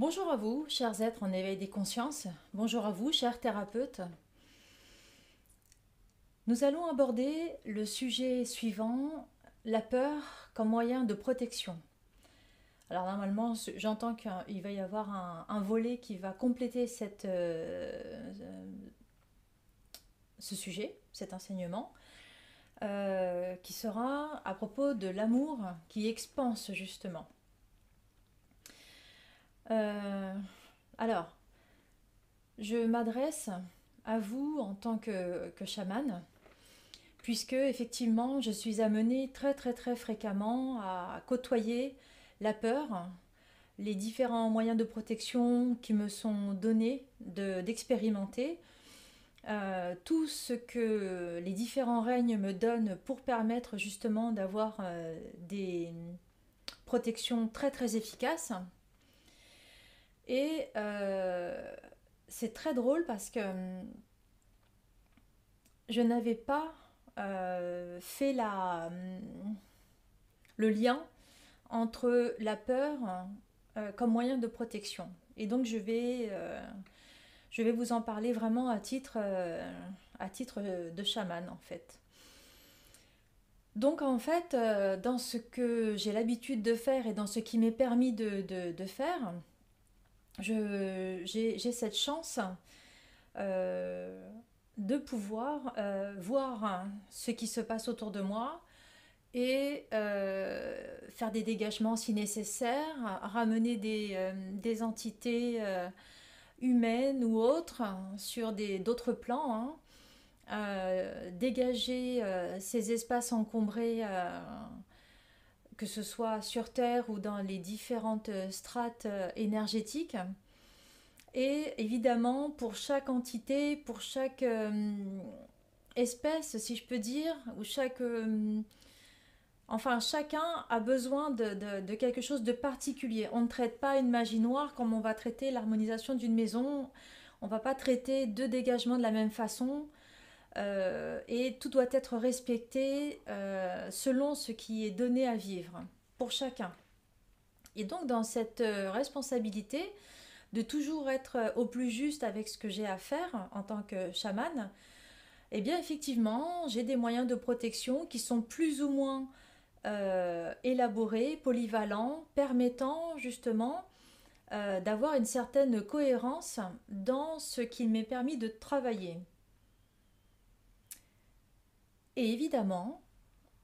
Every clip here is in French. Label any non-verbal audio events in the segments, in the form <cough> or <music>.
Bonjour à vous, chers êtres en éveil des consciences. Bonjour à vous, chers thérapeutes. Nous allons aborder le sujet suivant, la peur comme moyen de protection. Alors normalement, j'entends qu'il va y avoir un, volet qui va compléter cette, euh, ce sujet, cet enseignement, euh, qui sera à propos de l'amour qui expanse justement. Euh, alors, je m'adresse à vous en tant que, que chaman, puisque effectivement je suis amenée très très très fréquemment à côtoyer la peur, les différents moyens de protection qui me sont donnés d'expérimenter, euh, tout ce que les différents règnes me donnent pour permettre justement d'avoir euh, des protections très très efficaces. Et euh, c'est très drôle parce que hum, je n'avais pas fait la, le lien entre la peur comme moyen de protection. Et donc je vais je vais vous en parler vraiment à titre, euh, à titre de chaman en fait. Donc en fait, euh, dans ce que j'ai l'habitude de faire et dans ce qui m'est permis de, faire, j'ai cette chance euh, de pouvoir voir ce qui se passe autour de moi et faire des dégagements si nécessaire, ramener des, des entités humaine ou autre, sur d'autres plans, hein. euh, dégager euh, ces espaces encombrés, euh, que ce soit sur Terre ou dans les différentes strates énergétiques. Et évidemment, pour chaque entité, pour chaque espèce, si je peux dire, ou chaque Enfin, chacun a besoin de, quelque chose de particulier. On ne traite pas une magie noire comme on va traiter l'harmonisation d'une maison. On ne va pas traiter deux dégagements de la même façon. Euh, et tout doit être respecté euh, selon ce qui est donné à vivre pour chacun. Et donc dans cette euh, responsabilité de toujours être au plus juste avec ce que j'ai à faire en tant que chaman, eh bien effectivement j'ai des moyens de protection qui sont plus ou moins euh, élaboré, polyvalent, permettant justement d'avoir une certaine cohérence dans ce qui m'est permis de travailler. Et évidemment,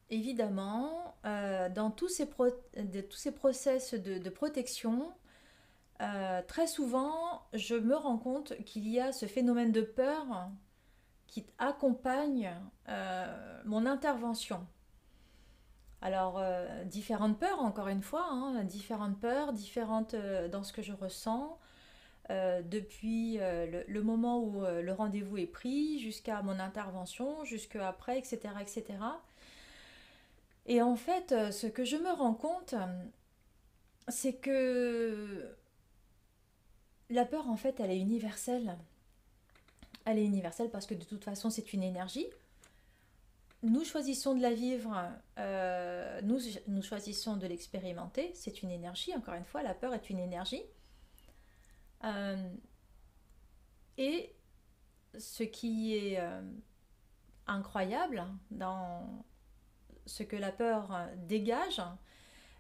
évidemment, euh, dans tous ces, process de, protection, très souvent, je me rends compte qu'il y a ce phénomène de peur qui accompagne mon intervention. Alors, euh, différentes peurs, encore une fois, hein, différentes peurs, différentes euh, dans ce que je ressens, euh, depuis le, moment où le rendez-vous est pris, jusqu'à mon intervention, jusqu'à après, etc., etc. Et en fait, ce que je me rends compte, c'est que la peur, en fait, elle est universelle. Elle est universelle parce que de toute façon, c'est une énergie nous choisissons de la vivre, euh, nous, nous choisissons de l'expérimenter. C'est une énergie, encore une fois, la peur est une énergie. Euh, et ce qui est euh, incroyable dans ce que la peur dégage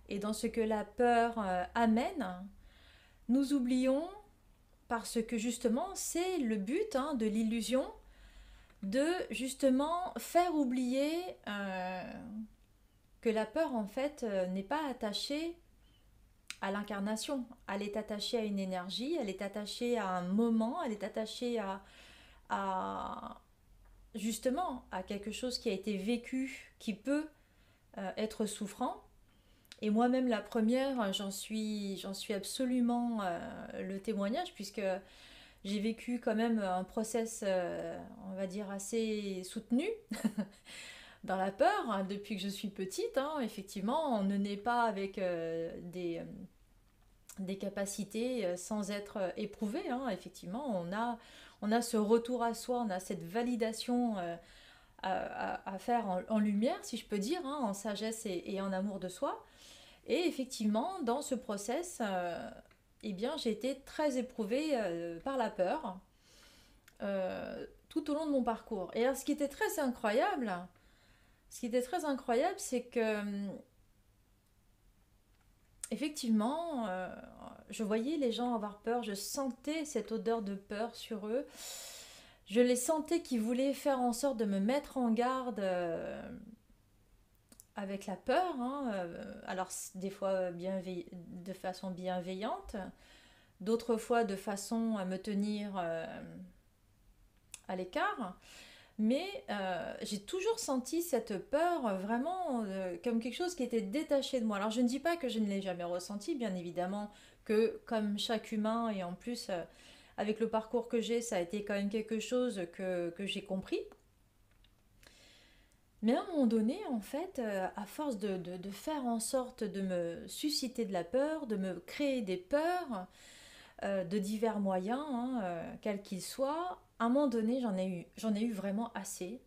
et dans ce que la peur amène, nous oublions, parce que justement c'est le but hein, de l'illusion, de justement faire oublier euh, que la peur en fait euh, n'est pas attachée à l'incarnation, elle est attachée à une énergie, elle est attachée à un moment, elle est attachée à, justement à quelque chose qui a été vécu, qui peut euh, être souffrant. Et moi-même la première, j'en suis, suis absolument le témoignage puisque j'ai vécu quand même un process, euh, on va dire, assez soutenu <laughs> dans la peur hein, depuis que je suis petite. Hein. effectivement, on ne naît pas avec euh, des, euh, des capacités sans être éprouvé. Hein. effectivement, on a, on a ce retour à soi, on a cette validation à, faire en, lumière, si je peux dire, en sagesse et, en amour de soi. Et effectivement, dans ce process, eh bien, j'ai été très éprouvée euh, par la peur euh, tout au long de mon parcours. Et alors, ce qui était très incroyable, ce qui était très incroyable, c'est que effectivement, euh, je voyais les gens avoir peur, je sentais cette odeur de peur sur eux. Je les sentais qui voulaient faire en sorte de me mettre en garde avec la peur, hein, euh, alors des fois de façon bienveillante, d'autres fois de façon à me tenir euh, à l'écart. Mais euh, j'ai toujours senti cette peur vraiment comme quelque chose qui était détaché de moi. Alors je ne dis pas que je ne l'ai jamais ressenti, bien évidemment que comme chaque humain, et en plus avec le parcours que j'ai, ça a été quand même quelque chose que j'ai compris. Mais à un moment donné, en fait, euh, à force de, faire en sorte de me susciter de la peur, de me créer des peurs, euh, de divers moyens, hein, euh, quels qu'ils soient, à un moment donné, j'en ai, eu, j'en ai eu vraiment assez.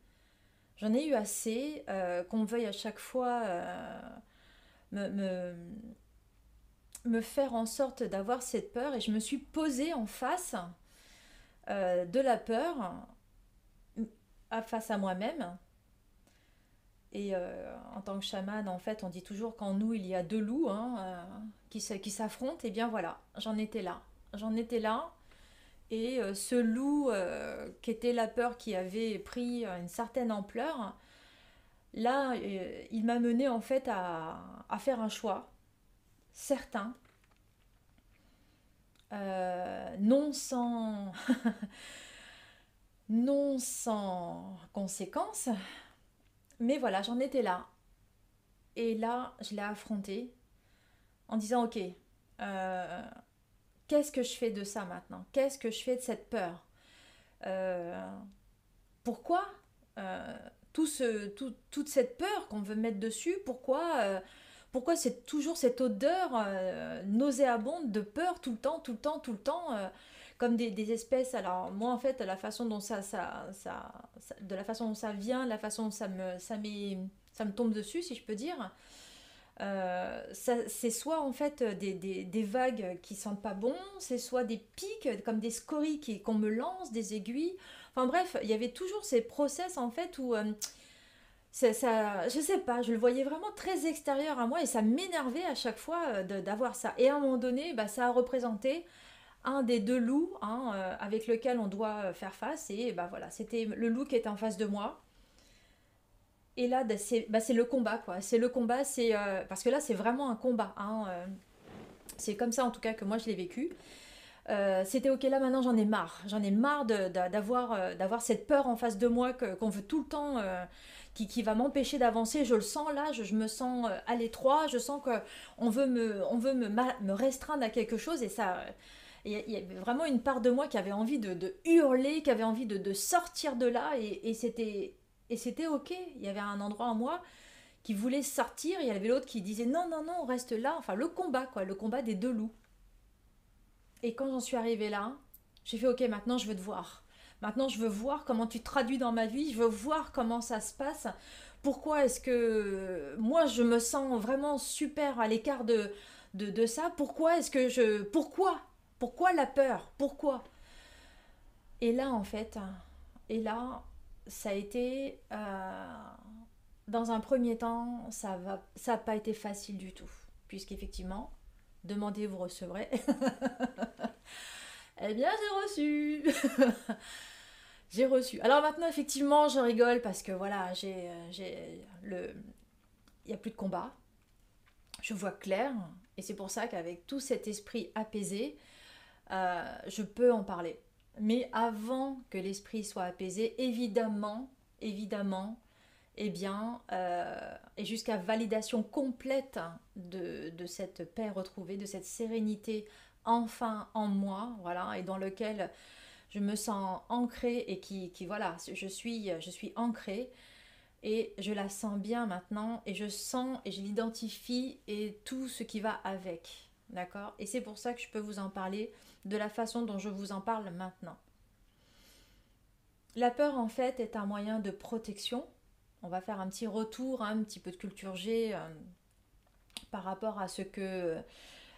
J'en ai eu assez qu'on veuille à chaque fois me, me, faire en sorte d'avoir cette peur. Et je me suis posée en face de la peur, face à moi-même et euh, en tant que chaman, en fait, on dit toujours qu'en nous, il y a deux loups hein, euh, qui, qui s'affrontent. Et bien voilà, j'en étais là. J'en étais là. Et euh, ce loup qui était la peur qui avait pris une certaine ampleur, là, il m'a mené en fait à, faire un choix certain, non sans... <laughs> conséquences, mais voilà, j'en étais là. Et là, je l'ai affronté en disant, ok, euh, qu'est-ce que je fais de ça maintenant? Qu'est-ce que je fais de cette peur? Euh, Pourquoi euh, toute cette peur qu'on veut mettre dessus Pourquoi pourquoi c'est toujours cette odeur nauséabonde de peur tout le temps, tout le temps, tout le temps comme des, espèces. Alors moi en fait la façon dont ça, ça, ça, de la façon dont ça vient, la façon dont ça me tombe dessus si je peux dire. Euh, c'est soit en fait des, des, vagues qui sentent pas bon, c'est soit des pics comme des scories qu'on me lance, des aiguilles. Enfin bref, il y avait toujours ces process en fait où euh, ça, je sais pas, je le voyais vraiment très extérieur à moi et ça m'énervait à chaque fois euh, d'avoir ça. Et à un moment donné, bah, ça a représenté un des deux loups hein, avec lequel on doit faire face. Et bah voilà, c'était le loup qui était en face de moi. Et là, bah, c'est bah, le combat, quoi. C'est le combat, c'est euh, parce que là, c'est vraiment un combat. Hein, c'est comme ça, en tout cas, que moi je l'ai vécu. c'était ok là maintenant j'en ai marre j'en ai marre d'avoir cette peur en face de moi qu'on veut tout le temps qui, va m'empêcher d'avancer je le sens là je, me sens à l'étroit je sens que on veut me restreindre à quelque chose et ça il y, avait vraiment une part de moi qui avait envie de, hurler, qui avait envie de, sortir de là, et, c'était et c'était ok. Il y avait un endroit en moi qui voulait sortir, il y avait l'autre qui disait non, non, non, on reste là. Enfin, le combat, quoi, le combat des deux loups. Et quand j'en suis arrivée là, j'ai fait ok, maintenant je veux te voir. Maintenant, je veux voir comment tu traduis dans ma vie, je veux voir comment ça se passe. Pourquoi est-ce que moi je me sens vraiment super à l'écart de, de, de ça? Pourquoi est-ce que je. Pourquoi? Pourquoi la peur? Pourquoi? Et là, en fait, et là, ça a été, euh, dans un premier temps, ça va, ça n'a pas été facile du tout, puisqu'effectivement, demandez, vous recevrez. <laughs> eh bien, j'ai reçu. <laughs> j'ai reçu. Alors maintenant, effectivement, je rigole parce que voilà, j'ai, j'ai le, il y a plus de combat. Je vois clair, et c'est pour ça qu'avec tout cet esprit apaisé, euh, je peux en parler. Mais avant que l'esprit soit apaisé, évidemment, évidemment, eh bien, euh, et jusqu'à validation complète de, cette paix retrouvée, de cette sérénité enfin en moi, voilà, et dans lequel je me sens ancrée et qui, qui voilà, je suis, je suis ancrée et je la sens bien maintenant et je sens et je l'identifie et tout ce qui va avec, d'accord? Et c'est pour ça que je peux vous en parler de la façon dont je vous en parle maintenant. La peur, en fait, est un moyen de protection. On va faire un petit retour, hein, un petit peu de culture G euh, par rapport à ce que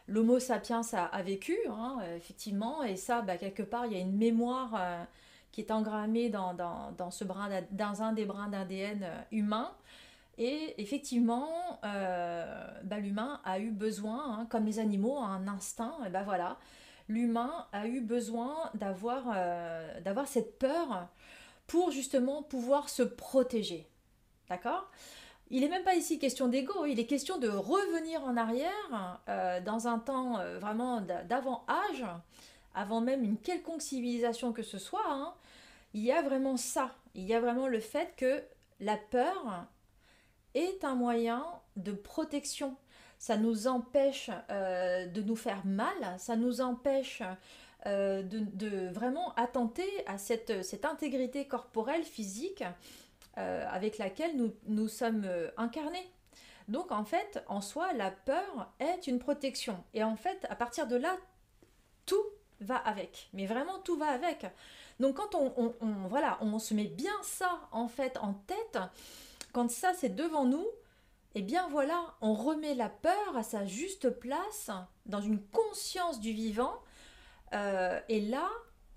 l'Homo sapiens a, vécu, hein, effectivement, et ça, bah, quelque part, il y a une mémoire qui est engrammée dans, ce brin, dans un des brins d'ADN humain. Et effectivement, bah, l'humain a eu besoin, hein, comme les animaux, un instinct, et ben voilà, l'humain a eu besoin d'avoir d'avoir cette peur pour justement pouvoir se protéger. D'accord? Il n'est même pas ici question d'ego, il est question de revenir en arrière euh, dans un temps euh, vraiment d'avant-âge, avant même une quelconque civilisation que ce soit. Hein. il y a vraiment ça, il y a vraiment le fait que la peur est un moyen de protection. Ça nous empêche euh, de nous faire mal, ça nous empêche de, vraiment attenter à cette, intégrité corporelle, physique, euh, avec laquelle nous, nous sommes euh, incarnés. Donc en fait, en soi, la peur est une protection. Et en fait, à partir de là, tout va avec. Mais vraiment, tout va avec. Donc quand on, voilà, on se met bien ça en fait en tête, quand ça c'est devant nous, eh bien voilà, on remet la peur à sa juste place dans une conscience du vivant. Euh, et là,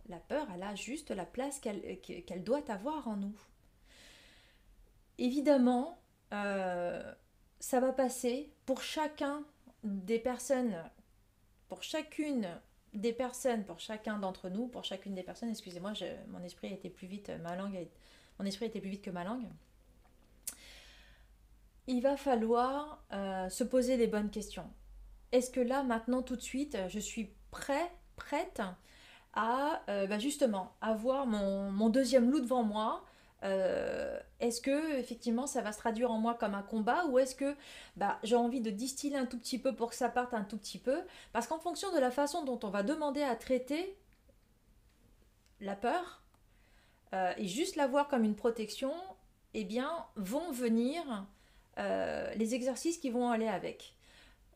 la peur, elle a juste la place qu'elle doit avoir en nous. Évidemment, euh, ça va passer pour chacun des personnes, pour chacune des personnes, pour chacun d'entre nous, pour chacune des personnes, excusez-moi, mon esprit était plus vite, ma langue, mon esprit était plus vite que ma langue. Il va falloir euh, se poser les bonnes questions. Est-ce que là, maintenant, tout de suite, je suis prêt, prête à euh, bah, justement avoir mon, deuxième loup devant moi euh, est-ce que effectivement ça va se traduire en moi comme un combat ou est-ce que bah, j'ai envie de distiller un tout petit peu pour que ça parte un tout petit peu? Parce qu'en fonction de la façon dont on va demander à traiter la peur et juste la voir comme une protection, eh bien vont venir euh, les exercices qui vont aller avec.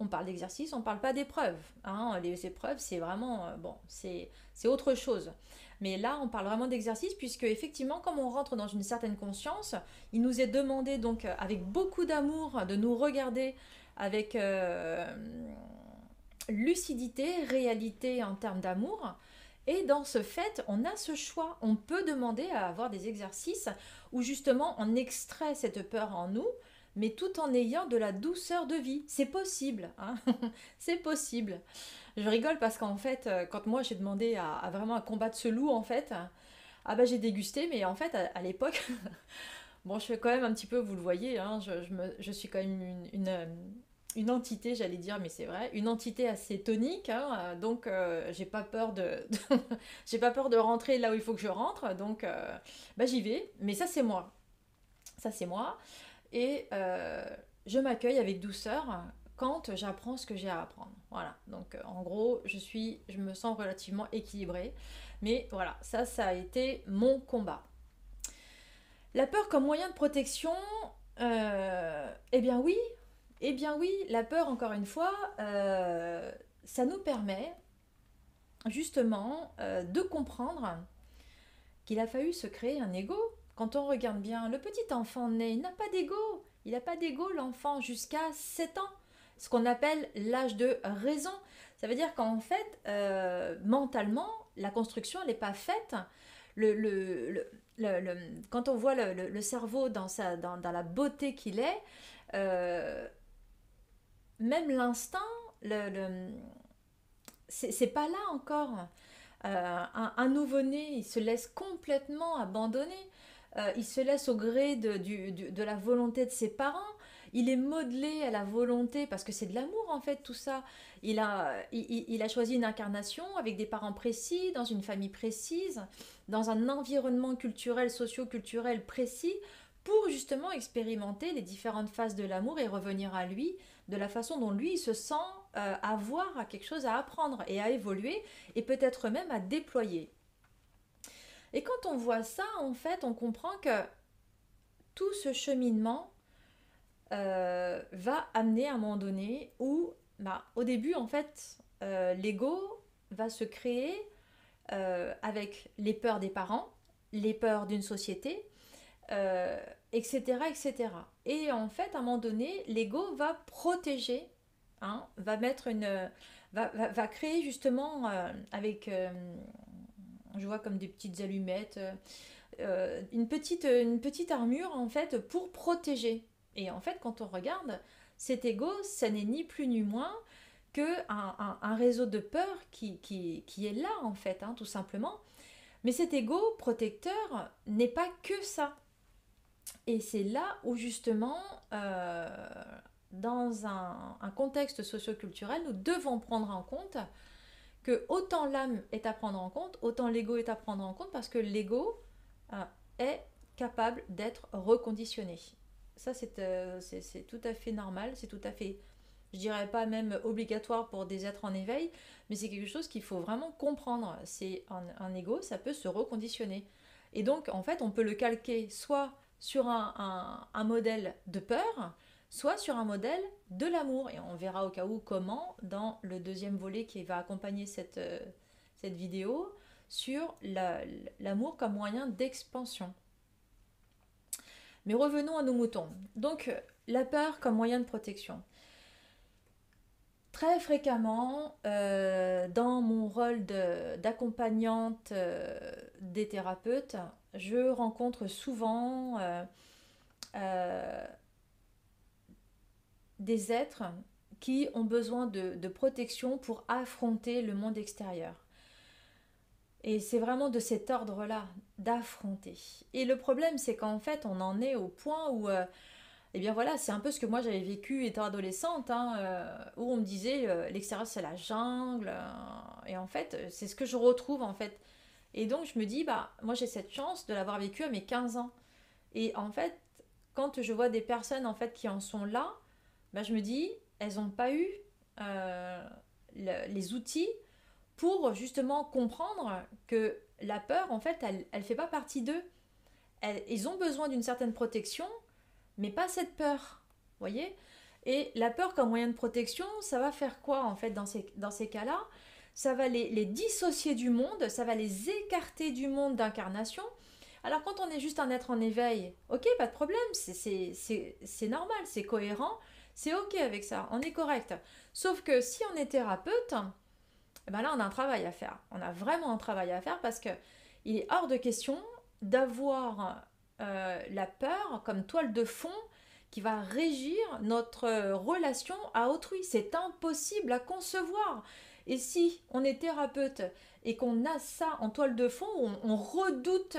On parle d'exercices, on ne parle pas d'épreuves. Hein. Les épreuves, c'est vraiment bon, c'est autre chose. Mais là, on parle vraiment d'exercice puisque effectivement, comme on rentre dans une certaine conscience, il nous est demandé donc euh, avec beaucoup d'amour de nous regarder avec euh, lucidité, réalité en termes d'amour. Et dans ce fait, on a ce choix. On peut demander à avoir des exercices où justement on extrait cette peur en nous, mais tout en ayant de la douceur de vie. C'est possible. Hein <laughs> C'est possible. Je rigole parce qu'en fait, euh, quand moi j'ai demandé à, vraiment combattre ce loup, en fait, ah bah j'ai dégusté, mais en fait, à, l'époque, <laughs> bon, je fais quand même un petit peu, vous le voyez, hein, je, suis quand même une, une, entité, j'allais dire, mais c'est vrai, une entité assez tonique, hein, donc euh, j'ai pas peur de, <laughs> j'ai pas peur de rentrer là où il faut que je rentre, donc euh, bah, j'y vais, mais ça c'est moi, ça c'est moi, et je m'accueille avec douceur quand j'apprends ce que j'ai à apprendre. Voilà. Donc euh, en gros, je suis, je me sens relativement équilibrée. Mais voilà, ça, ça a été mon combat. La peur comme moyen de protection, euh, eh bien oui, eh bien oui, la peur, encore une fois, euh, ça nous permet justement de comprendre qu'il a fallu se créer un ego. Quand on regarde bien, le petit enfant né, il n'a pas d'ego. Il n'a pas d'ego, l'enfant, jusqu'à 7 ans ce qu'on appelle l'âge de raison. Ça veut dire qu'en fait, euh, mentalement, la construction, n'est pas faite. Le, quand on voit le, cerveau dans, sa, dans, la beauté qu'il est, euh, même l'instinct, c'est pas là encore. Euh, un, nouveau-né, il se laisse complètement abandonner. Il se laisse au gré de, de la volonté de ses parents il est modelé à la volonté, parce que c'est de l'amour en fait tout ça. Il a, il, a choisi une incarnation avec des parents précis, dans une famille précise, dans un environnement culturel, socio-culturel précis, pour justement expérimenter les différentes phases de l'amour et revenir à lui de la façon dont lui se sent euh, avoir quelque chose à apprendre et à évoluer, et peut-être même à déployer. Et quand on voit ça, en fait, on comprend que tout ce cheminement, euh, va amener à un moment donné où, bah, au début, en fait, euh, l'ego va se créer euh, avec les peurs des parents, les peurs d'une société, etc., etc. Et en fait, à un moment donné, l'ego va protéger, hein, va mettre une, va, va, créer justement avec, je vois comme des petites allumettes, une, petite, une petite armure en fait pour protéger. Et en fait, quand on regarde, cet ego, ça n'est ni plus ni moins que un, réseau de peur qui, qui, est là en fait, hein, tout simplement. Mais cet ego protecteur n'est pas que ça. Et c'est là où justement, euh, dans un, un, contexte socioculturel, nous devons prendre en compte autant l'âme est à prendre en compte, autant l'ego est à prendre en compte, parce que l'ego euh, est capable d'être reconditionné. Ça, euh, c'est tout à fait normal, c'est tout à fait je dirais pas même obligatoire pour des êtres en éveil, mais c'est quelque chose qu'il faut vraiment comprendre. C'est un, ego, ça peut se reconditionner. Et donc, en fait, on peut le calquer soit sur un, modèle de peur, soit sur un modèle de l'amour. Et on verra au cas où comment dans le deuxième volet qui va accompagner cette, euh, vidéo sur l'amour comme moyen d'expansion. Mais revenons à nos moutons. Donc, la peur comme moyen de protection. Très fréquemment, euh, dans mon rôle d'accompagnante euh, des thérapeutes, je rencontre souvent des êtres qui ont besoin de, protection pour affronter le monde extérieur. Et c'est vraiment de cet ordre-là, d'affronter. Et le problème, c'est qu'en fait, on en est au point où et eh bien voilà, c'est un peu ce que moi j'avais vécu étant adolescente, hein, euh, où on me disait euh, l'extérieur c'est la jungle, euh, et en fait c'est ce que je retrouve en fait. Et donc je me dis, bah moi j'ai cette chance de l'avoir vécu à mes 15 ans. Et en fait, quand je vois des personnes en fait qui en sont là, bah, je me dis, elles n'ont pas eu les outils pour justement comprendre que la peur en fait elle ne fait pas partie d'eux. Ils ont besoin d'une certaine protection, mais pas cette peur. voyez Et la peur comme moyen de protection, ça va faire quoi en fait dans ces, dans ces cas-là? Ça va les, les, dissocier du monde, ça va les écarter du monde d'incarnation. Alors quand on est juste un être en éveil, ok, pas de problème, c'est normal, c'est cohérent, c'est ok avec ça, on est correct. Sauf que si on est thérapeute, eh ben là on a un travail à faire. On a vraiment un travail à faire parce que il est hors de question d'avoir euh, la peur comme toile de fond qui va régir notre relation à autrui. C'est impossible à concevoir. Et si on est thérapeute et qu'on a ça en toile de fond, on, redoute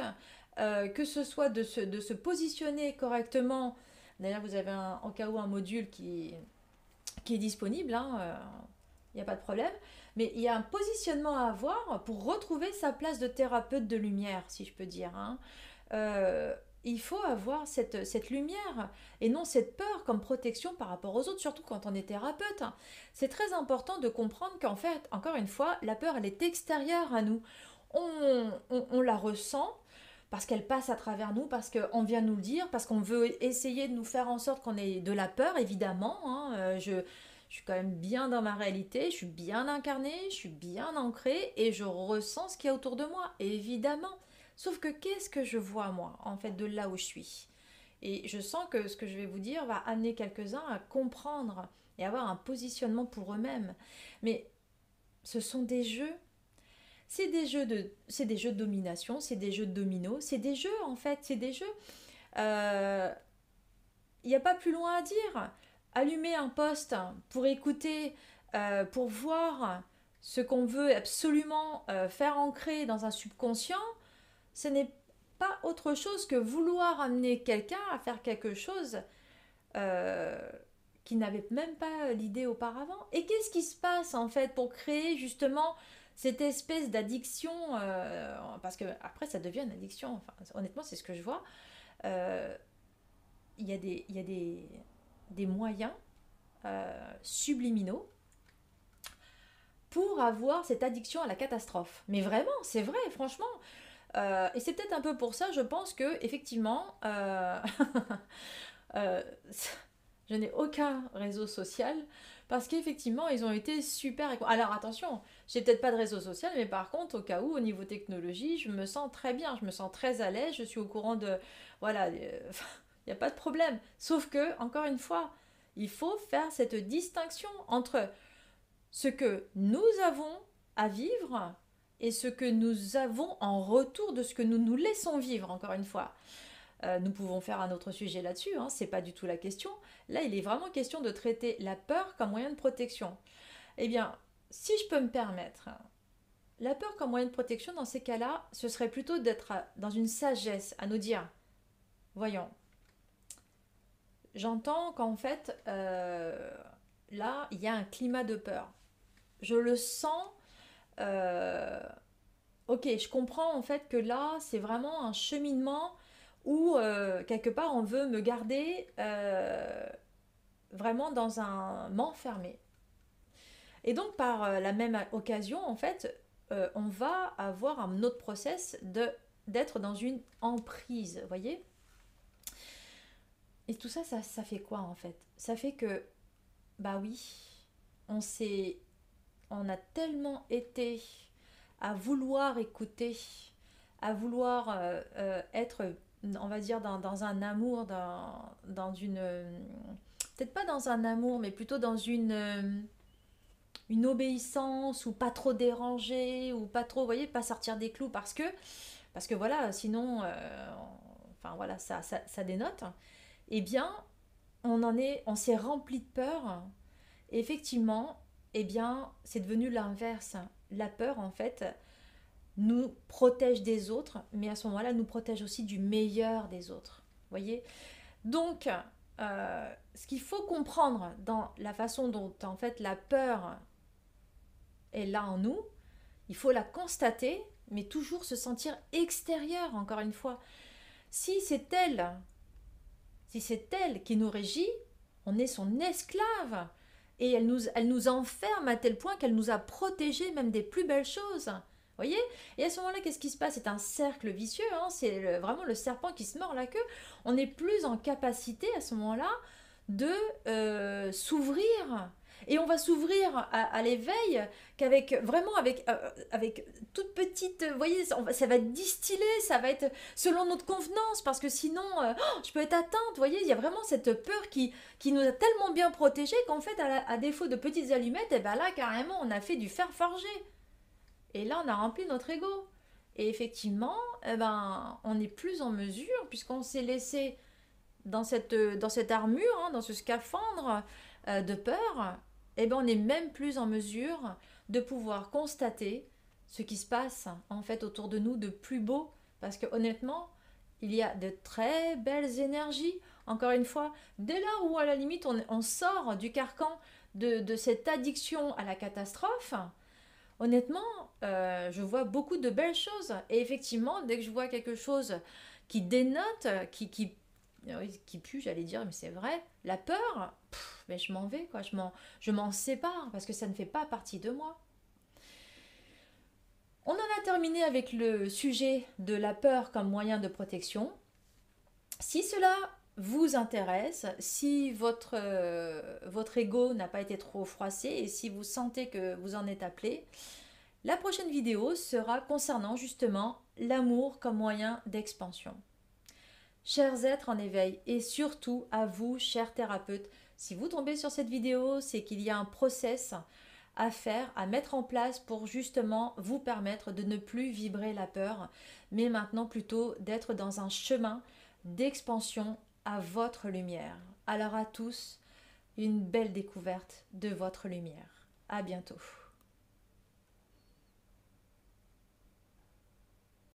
euh, que ce soit de de se positionner correctement. D'ailleurs, vous avez en cas où un module qui, qui est disponible, il hein, n'y euh, a pas de problème. Mais il y a un positionnement à avoir pour retrouver sa place de thérapeute de lumière, si je peux dire. Hein il faut avoir cette, cette, lumière et non cette peur comme protection par rapport aux autres, surtout quand on est thérapeute. C'est très important de comprendre qu'en fait, encore une fois, la peur, elle est extérieure à nous. On, on, la ressent parce qu'elle passe à travers nous, parce qu'on vient nous le dire, parce qu'on veut essayer de nous faire en sorte qu'on ait de la peur, évidemment. Hein. Euh, je, je suis quand même bien dans ma réalité, je suis bien incarnée, je suis bien ancrée et je ressens ce qu'il y a autour de moi, évidemment. Sauf que qu'est-ce que je vois moi, en fait, de là où je suis? Et je sens que ce que je vais vous dire va amener quelques-uns à comprendre et avoir un positionnement pour eux-mêmes. Mais ce sont des jeux. C'est des jeux de, c'est des jeux de domination, c'est des jeux de domino, c'est des jeux en fait, c'est des jeux. Il euh, n'y a pas plus loin à dire. Allumer un poste pour écouter, euh, pour voir ce qu'on veut absolument euh, faire ancrer dans un subconscient, ce n'est pas autre chose que vouloir amener quelqu'un à faire quelque chose qui n'avait même pas l'idée auparavant. Et qu'est-ce qui se passe en fait pour créer justement cette espèce d'addiction euh, Parce que après ça devient une addiction, enfin, honnêtement c'est ce que je vois. Euh, il y a des, y a des, des moyens subliminaux pour avoir cette addiction à la catastrophe. Mais vraiment, c'est vrai, franchement. Euh, et c'est peut-être un peu pour ça, je pense que effectivement, euh, <laughs> euh, je n'ai aucun réseau social parce qu'effectivement, ils ont été super. Alors attention, j'ai peut-être pas de réseau social, mais par contre, au cas où, au niveau technologie, je me sens très bien, je me sens très à l'aise, je suis au courant de. Voilà, <laughs> il n'y a pas de problème. Sauf que, encore une fois, il faut faire cette distinction entre ce que nous avons à vivre et ce que nous avons en retour de ce que nous nous laissons vivre, encore une fois. Euh, nous pouvons faire un autre sujet là-dessus, hein, c'est pas du tout la question. Là, il est vraiment question de traiter la peur comme moyen de protection. Eh bien, si je peux me permettre, la peur comme moyen de protection, dans ces cas-là, ce serait plutôt d'être dans une sagesse, à nous dire, voyons, j'entends qu'en fait, euh, là, il y a un climat de peur. Je le sens. Euh, ok, je comprends en fait que là, c'est vraiment un cheminement où euh, quelque part on veut me garder vraiment dans un m'enfermer. Et donc par la même occasion, en fait, on va avoir un autre process de d'être dans une emprise, voyez? Et tout ça, ça, ça fait quoi en fait? Ça fait que, bah oui, on s'est. On a tellement été à vouloir écouter, à vouloir euh, euh, être, on va dire, dans, un amour, dans, dans une. Peut-être pas dans un amour, mais plutôt dans une. Une obéissance ou pas trop déranger ou pas trop, vous voyez, pas sortir des clous parce que, parce que voilà, sinon, euh, enfin voilà, ça, ça, dénote eh bien, on en est, on s'est rempli de peur. effectivement, eh bien, c'est devenu l'inverse. La peur, en fait, nous protège des autres, mais à ce moment-là, nous protège aussi du meilleur des autres. Voyez? Donc, euh, ce qu'il faut comprendre dans la façon dont, en fait, la peur est là en nous, il faut la constater, mais toujours se sentir extérieur, encore une fois. Si c'est elle si c'est elle qui nous régit, on est son esclave. Et elle nous, elle nous enferme à tel point qu'elle nous a protégés même des plus belles choses. Voyez? Et à ce moment-là, qu'est-ce qui se passe? C'est un cercle vicieux, hein c'est vraiment le serpent qui se mord la queue. On n'est plus en capacité à ce moment-là de euh, s'ouvrir et on va s'ouvrir à, l'éveil qu'avec vraiment avec, euh, avec toute petite, vous voyez, ça va distiller, ça va être selon notre convenance, parce que sinon, euh, oh, je peux être atteinte, vous voyez, il y a vraiment cette peur qui, qui nous a tellement bien protégés qu'en fait, à, défaut de petites allumettes, et eh ben là, carrément, on a fait du fer forgé. Et là, on a rempli notre ego. Et effectivement, eh ben, on n'est plus en mesure, puisqu'on s'est laissé dans cette, dans cette armure, hein, dans ce scaphandre euh, de peur, eh ben, on n'est même plus en mesure de pouvoir constater ce qui se passe en fait autour de nous de plus beau. Parce que honnêtement, il y a de très belles énergies. Encore une fois, dès là où à la limite on, sort du carcan de, cette addiction à la catastrophe, honnêtement, euh, je vois beaucoup de belles choses. Et effectivement, dès que je vois quelque chose qui dénote, qui, qui qui pue, j'allais dire, mais c'est vrai. La peur, mais je m'en vais, quoi. Je m'en, je m'en sépare parce que ça ne fait pas partie de moi. On en a terminé avec le sujet de la peur comme moyen de protection. Si cela vous intéresse, si votre, euh, votre ego n'a pas été trop froissé et si vous sentez que vous en êtes appelé, la prochaine vidéo sera concernant justement l'amour comme moyen d'expansion. Chers êtres en éveil, et surtout à vous, chers thérapeutes, si vous tombez sur cette vidéo, c'est qu'il y a un process à faire, à mettre en place pour justement vous permettre de ne plus vibrer la peur, mais maintenant plutôt d'être dans un chemin d'expansion à votre lumière. Alors à tous, une belle découverte de votre lumière. À bientôt.